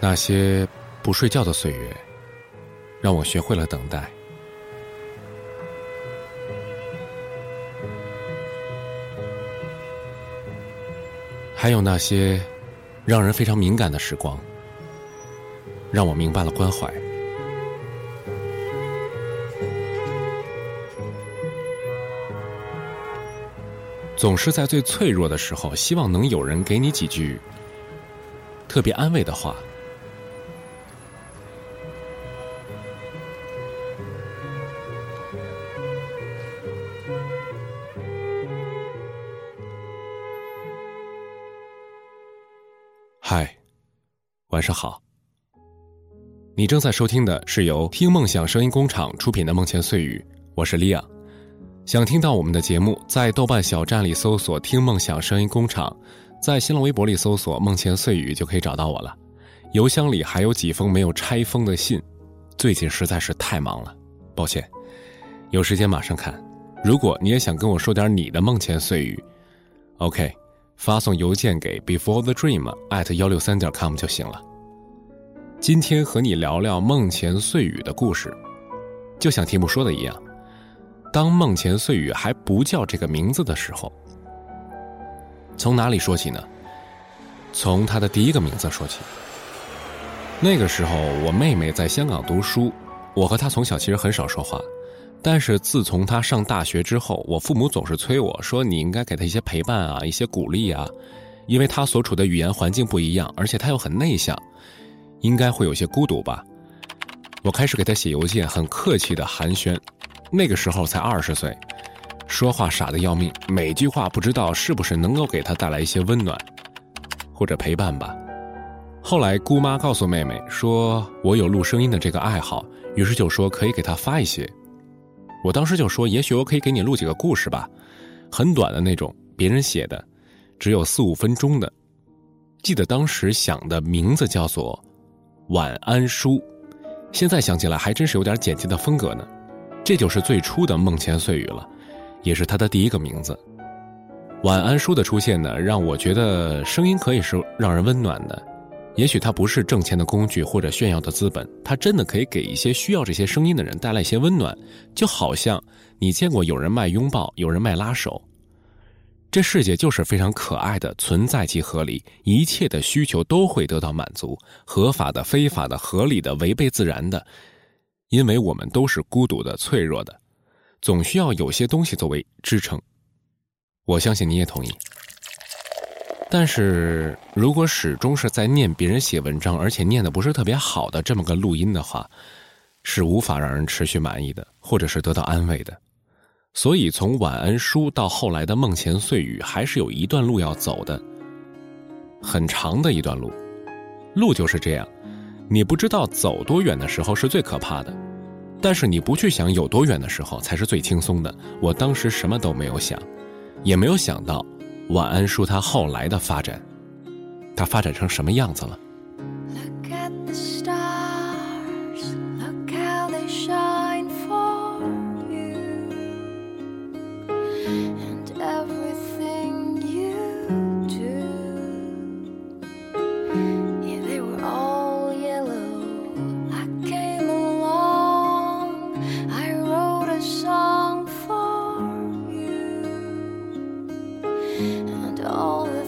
那些不睡觉的岁月，让我学会了等待。还有那些让人非常敏感的时光，让我明白了关怀。总是在最脆弱的时候，希望能有人给你几句特别安慰的话。晚上好。你正在收听的是由听梦想声音工厂出品的《梦前碎语》，我是利亚。想听到我们的节目，在豆瓣小站里搜索“听梦想声音工厂”，在新浪微博里搜索“梦前碎语”就可以找到我了。邮箱里还有几封没有拆封的信，最近实在是太忙了，抱歉。有时间马上看。如果你也想跟我说点你的梦前碎语，OK。发送邮件给 before the dream at 幺六三点 com 就行了。今天和你聊聊梦前碎语的故事，就像题目说的一样，当梦前碎语还不叫这个名字的时候，从哪里说起呢？从他的第一个名字说起。那个时候，我妹妹在香港读书，我和她从小其实很少说话。但是自从他上大学之后，我父母总是催我说：“你应该给他一些陪伴啊，一些鼓励啊，因为他所处的语言环境不一样，而且他又很内向，应该会有些孤独吧。”我开始给他写邮件，很客气的寒暄。那个时候才二十岁，说话傻的要命，每句话不知道是不是能够给他带来一些温暖或者陪伴吧。后来姑妈告诉妹妹说我有录声音的这个爱好，于是就说可以给他发一些。我当时就说：“也许我可以给你录几个故事吧，很短的那种，别人写的，只有四五分钟的。记得当时想的名字叫做《晚安书》，现在想起来还真是有点简洁的风格呢。这就是最初的梦前碎语了，也是他的第一个名字。晚安书的出现呢，让我觉得声音可以是让人温暖的。”也许它不是挣钱的工具或者炫耀的资本，它真的可以给一些需要这些声音的人带来一些温暖，就好像你见过有人卖拥抱，有人卖拉手。这世界就是非常可爱的，存在即合理，一切的需求都会得到满足，合法的、非法的、合理的、违背自然的，因为我们都是孤独的、脆弱的，总需要有些东西作为支撑。我相信你也同意。但是如果始终是在念别人写文章，而且念的不是特别好的这么个录音的话，是无法让人持续满意的，或者是得到安慰的。所以从晚安书到后来的梦前碎语，还是有一段路要走的，很长的一段路。路就是这样，你不知道走多远的时候是最可怕的，但是你不去想有多远的时候才是最轻松的。我当时什么都没有想，也没有想到。晚安说他后来的发展，他发展成什么样子了？and all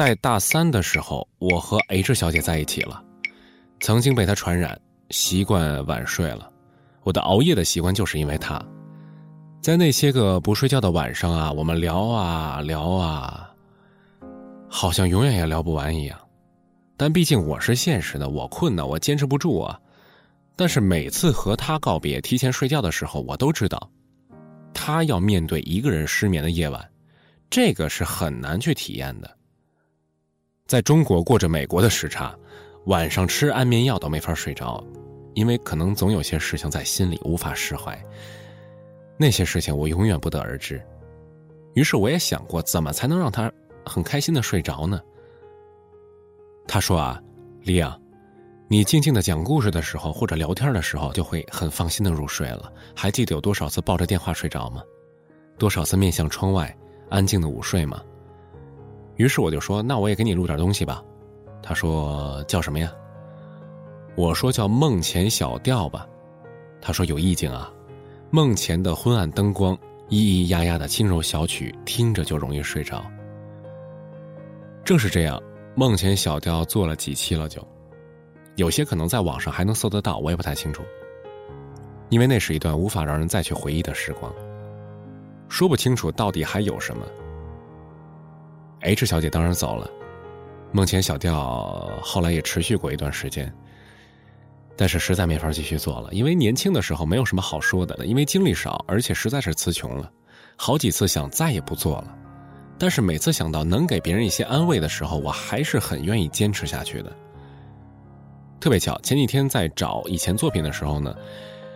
在大三的时候，我和 H 小姐在一起了，曾经被她传染，习惯晚睡了。我的熬夜的习惯就是因为她。在那些个不睡觉的晚上啊，我们聊啊聊啊，好像永远也聊不完一样。但毕竟我是现实的，我困呢，我坚持不住啊。但是每次和她告别、提前睡觉的时候，我都知道，她要面对一个人失眠的夜晚，这个是很难去体验的。在中国过着美国的时差，晚上吃安眠药都没法睡着，因为可能总有些事情在心里无法释怀。那些事情我永远不得而知。于是我也想过，怎么才能让他很开心的睡着呢？他说啊，李阳，你静静的讲故事的时候，或者聊天的时候，就会很放心的入睡了。还记得有多少次抱着电话睡着吗？多少次面向窗外安静的午睡吗？于是我就说：“那我也给你录点东西吧。”他说：“叫什么呀？”我说：“叫梦前小调吧。”他说：“有意境啊，梦前的昏暗灯光，咿咿呀呀的轻柔小曲，听着就容易睡着。”正是这样，梦前小调做了几期了就，有些可能在网上还能搜得到，我也不太清楚，因为那是一段无法让人再去回忆的时光，说不清楚到底还有什么。H 小姐当然走了，梦前小调后来也持续过一段时间，但是实在没法继续做了，因为年轻的时候没有什么好说的，因为精力少，而且实在是词穷了，好几次想再也不做了，但是每次想到能给别人一些安慰的时候，我还是很愿意坚持下去的。特别巧，前几天在找以前作品的时候呢，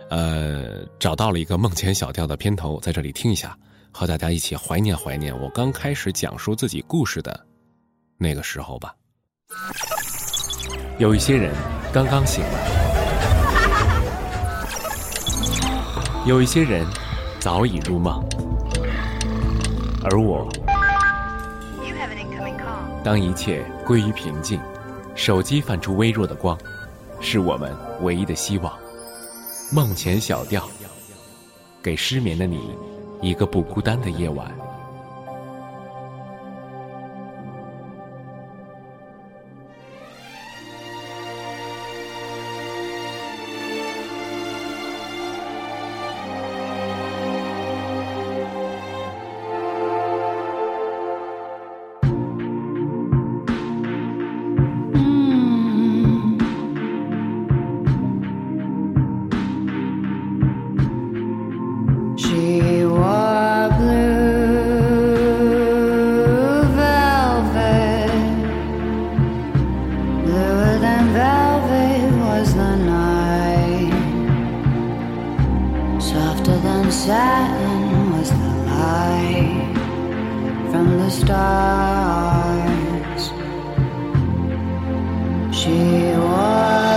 呃，找到了一个梦前小调的片头，在这里听一下。和大家一起怀念怀念我刚开始讲述自己故事的那个时候吧。有一些人刚刚醒来，有一些人早已入梦，而我，当一切归于平静，手机泛出微弱的光，是我们唯一的希望。梦前小调，给失眠的你。一个不孤单的夜晚。Velvet was the night. Softer than satin was the light from the stars. She wore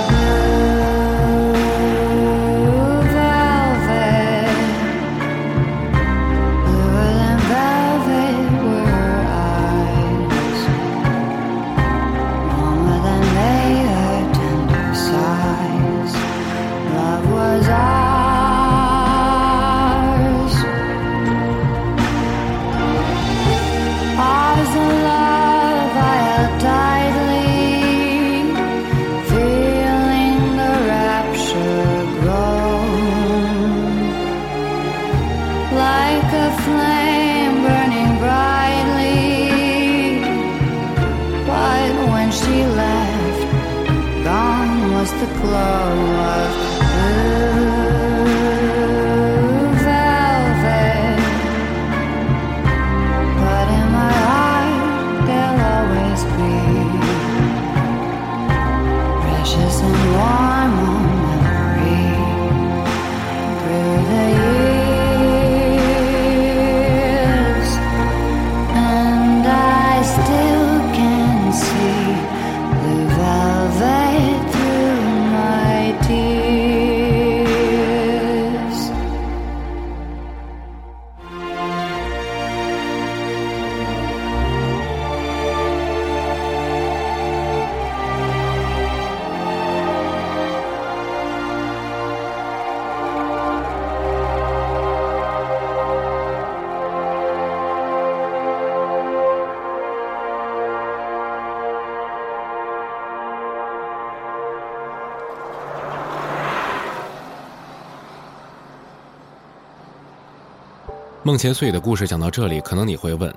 梦前碎语的故事讲到这里，可能你会问，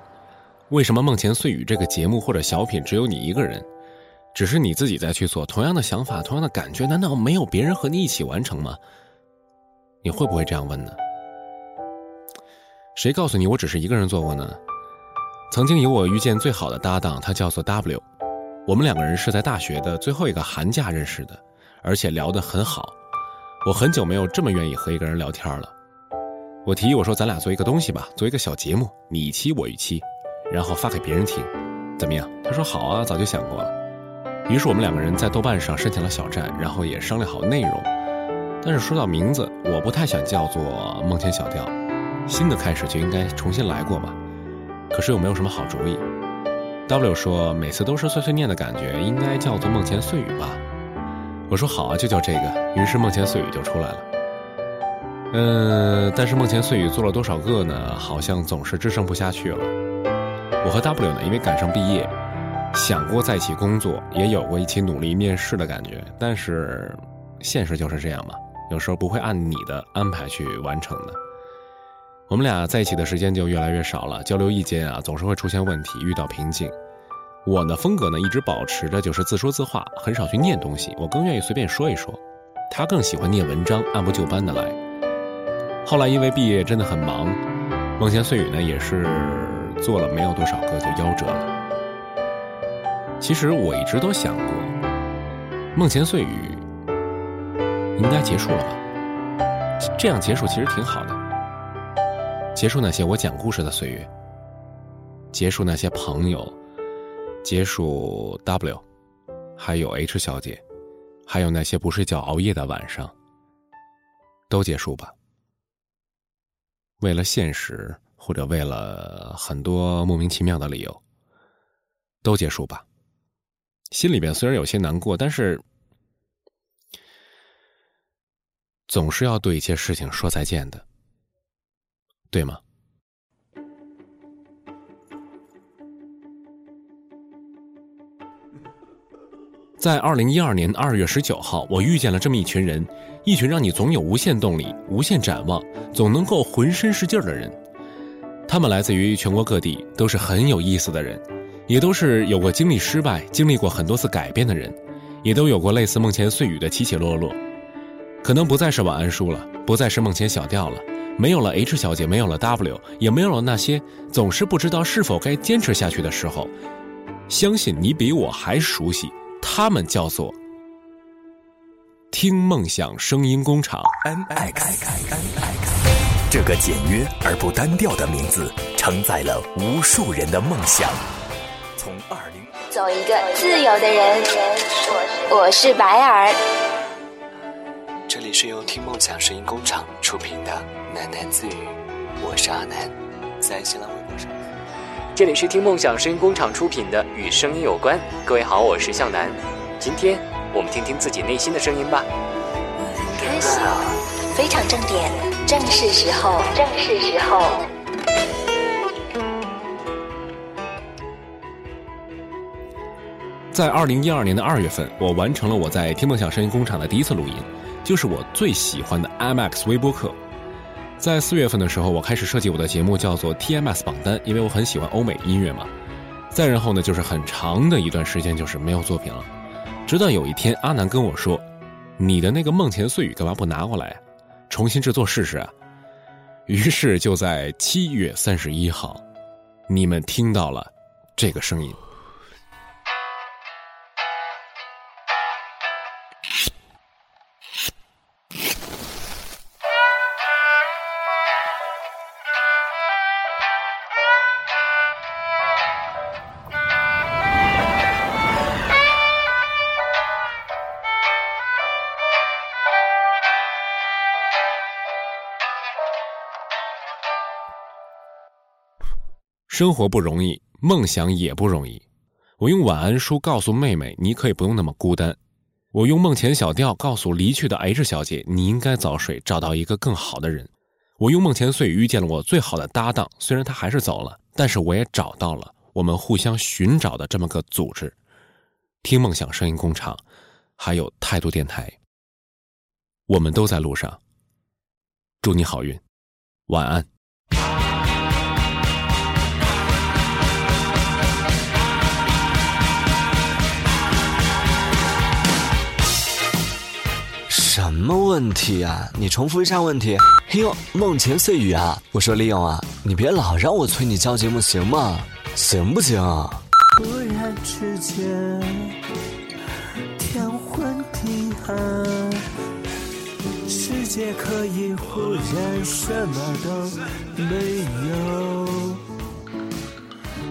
为什么《梦前碎语》这个节目或者小品只有你一个人？只是你自己在去做，同样的想法，同样的感觉，难道没有别人和你一起完成吗？你会不会这样问呢？谁告诉你我只是一个人做过呢？曾经有我遇见最好的搭档，他叫做 W，我们两个人是在大学的最后一个寒假认识的，而且聊得很好。我很久没有这么愿意和一个人聊天了。我提议我说咱俩做一个东西吧，做一个小节目，你一期我一期，然后发给别人听，怎么样？他说好啊，早就想过了。于是我们两个人在豆瓣上申请了小站，然后也商量好内容。但是说到名字，我不太想叫做“梦前小调”，新的开始就应该重新来过吧。可是又没有什么好主意。W 说每次都是碎碎念的感觉，应该叫做“梦前碎语”吧。我说好啊，就叫这个。于是“梦前碎语”就出来了。嗯，但是梦前碎语做了多少个呢？好像总是支撑不下去了。我和 W 呢，因为赶上毕业，想过在一起工作，也有过一起努力面试的感觉，但是现实就是这样嘛，有时候不会按你的安排去完成的。我们俩在一起的时间就越来越少了，交流意见啊，总是会出现问题，遇到瓶颈。我的风格呢，一直保持着就是自说自话，很少去念东西，我更愿意随便说一说。他更喜欢念文章，按部就班的来。后来因为毕业真的很忙，梦前碎语呢也是做了没有多少个就夭折了。其实我一直都想过，梦前碎语应该结束了吧？这样结束其实挺好的，结束那些我讲故事的岁月，结束那些朋友，结束 W，还有 H 小姐，还有那些不睡觉熬夜的晚上，都结束吧。为了现实，或者为了很多莫名其妙的理由，都结束吧。心里边虽然有些难过，但是总是要对一些事情说再见的，对吗？在二零一二年二月十九号，我遇见了这么一群人，一群让你总有无限动力、无限展望、总能够浑身是劲儿的人。他们来自于全国各地，都是很有意思的人，也都是有过经历失败、经历过很多次改变的人，也都有过类似梦前碎语的起起落落。可能不再是晚安书了，不再是梦前小调了，没有了 H 小姐，没有了 W，也没有了那些总是不知道是否该坚持下去的时候。相信你比我还熟悉。他们叫做“听梦想声音工厂 M X，这个简约而不单调的名字，承载了无数人的梦想。从二零走一个自由的人。我是白儿，这里是由听梦想声音工厂出品的喃喃自语，我是阿南，在新浪微博上。这里是听梦想声音工厂出品的《与声音有关》。各位好，我是向南。今天我们听听自己内心的声音吧。开始，非常正点，正是时候，正是时候。在二零一二年的二月份，我完成了我在听梦想声音工厂的第一次录音，就是我最喜欢的 IMAX 微播客。在四月份的时候，我开始设计我的节目叫做 TMS 榜单，因为我很喜欢欧美音乐嘛。再然后呢，就是很长的一段时间就是没有作品了。直到有一天，阿南跟我说：“你的那个梦前碎语干嘛不拿过来，重新制作试试啊？”于是就在七月三十一号，你们听到了这个声音。生活不容易，梦想也不容易。我用晚安书告诉妹妹，你可以不用那么孤单。我用梦前小调告诉离去的 H 小姐，你应该早睡，找到一个更好的人。我用梦前碎遇见了我最好的搭档，虽然他还是走了，但是我也找到了我们互相寻找的这么个组织——听梦想声音工厂，还有态度电台。我们都在路上，祝你好运，晚安。什么问题啊？你重复一下问题。嘿呦，梦前碎语啊！我说利用啊，你别老让我催你交节目行吗？行不行？忽然之间，天昏地暗，世界可以忽然什么都没有。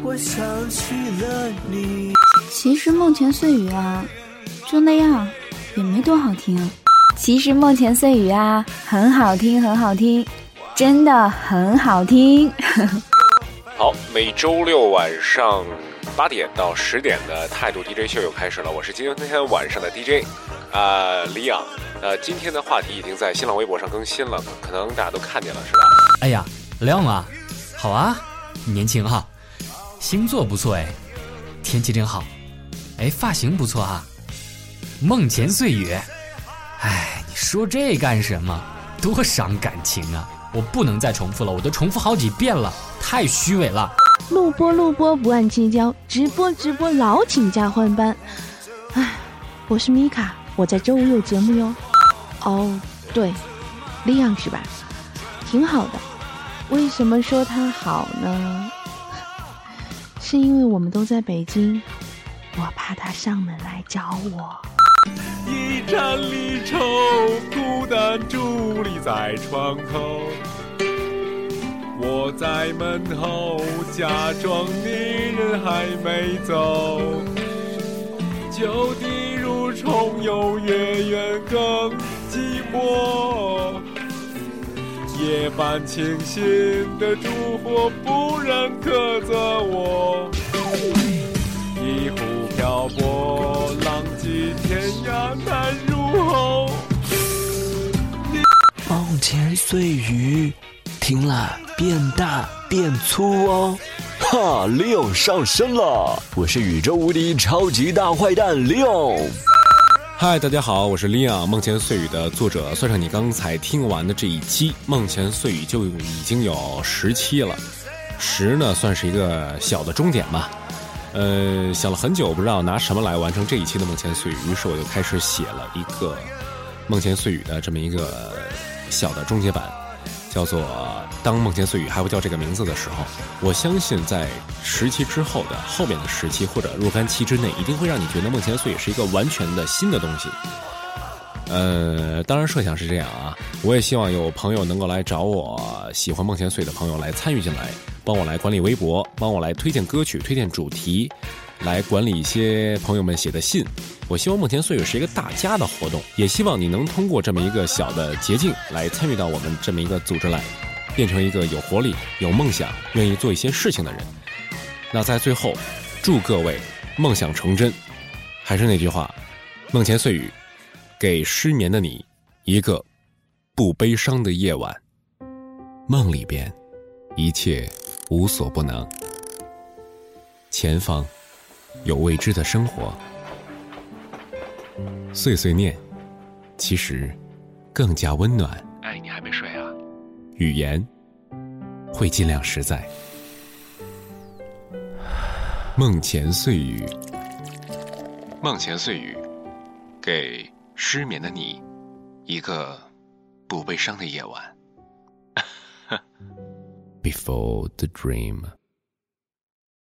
我想起了你。其实梦前碎语啊，就那样，也没多好听啊。其实梦前碎语啊，很好听，很好听，真的很好听。好，每周六晚上八点到十点的态度 DJ 秀又开始了，我是今天晚上的 DJ，啊、李昂。呃，今天的话题已经在新浪微博上更新了，可能大家都看见了，是吧？哎呀，亮啊，好啊，年轻哈，星座不错哎，天气真好，哎，发型不错哈，梦前碎语，哎，你说这干什么？多伤感情啊！我不能再重复了，我都重复好几遍了，太虚伪了。录播录播不按期交，直播直播老请假换班。哎，我是米卡，我在周五有节目哟。哦，对，利昂是吧？挺好的。为什么说他好呢？是因为我们都在北京，我怕他上门来找我。一盏离愁，孤单伫立在窗口。我在门后假装你人还没走，旧地如重游，月圆更寂寞。夜半清醒的烛火，不忍苛责我。一壶漂泊，天涯难入喉。梦前碎语，听了变大变粗哦。哈，利用上身了，我是宇宙无敌超级大坏蛋利用。嗨，大家好，我是 Leo 梦前碎语的作者。算上你刚才听完的这一期《梦前碎语》，就已经有十期了。十呢，算是一个小的终点吧。呃，想了很久，不知道拿什么来完成这一期的梦前碎语，于是我就开始写了一个梦前碎语的这么一个小的终结版，叫做《当梦前碎语还不叫这个名字的时候》。我相信在十期之后的后面的十期或者若干期之内，一定会让你觉得梦前碎语是一个完全的新的东西。呃，当然设想是这样啊，我也希望有朋友能够来找我，喜欢梦前碎的朋友来参与进来，帮我来管理微博，帮我来推荐歌曲、推荐主题，来管理一些朋友们写的信。我希望梦前碎语是一个大家的活动，也希望你能通过这么一个小的捷径来参与到我们这么一个组织来，变成一个有活力、有梦想、愿意做一些事情的人。那在最后，祝各位梦想成真。还是那句话，梦前碎语。给失眠的你一个不悲伤的夜晚，梦里边一切无所不能，前方有未知的生活，碎碎念其实更加温暖。哎，你还没睡啊？语言会尽量实在。梦前碎语，梦前碎语，给失眠的你一个不悲伤的夜晚。Before the dream.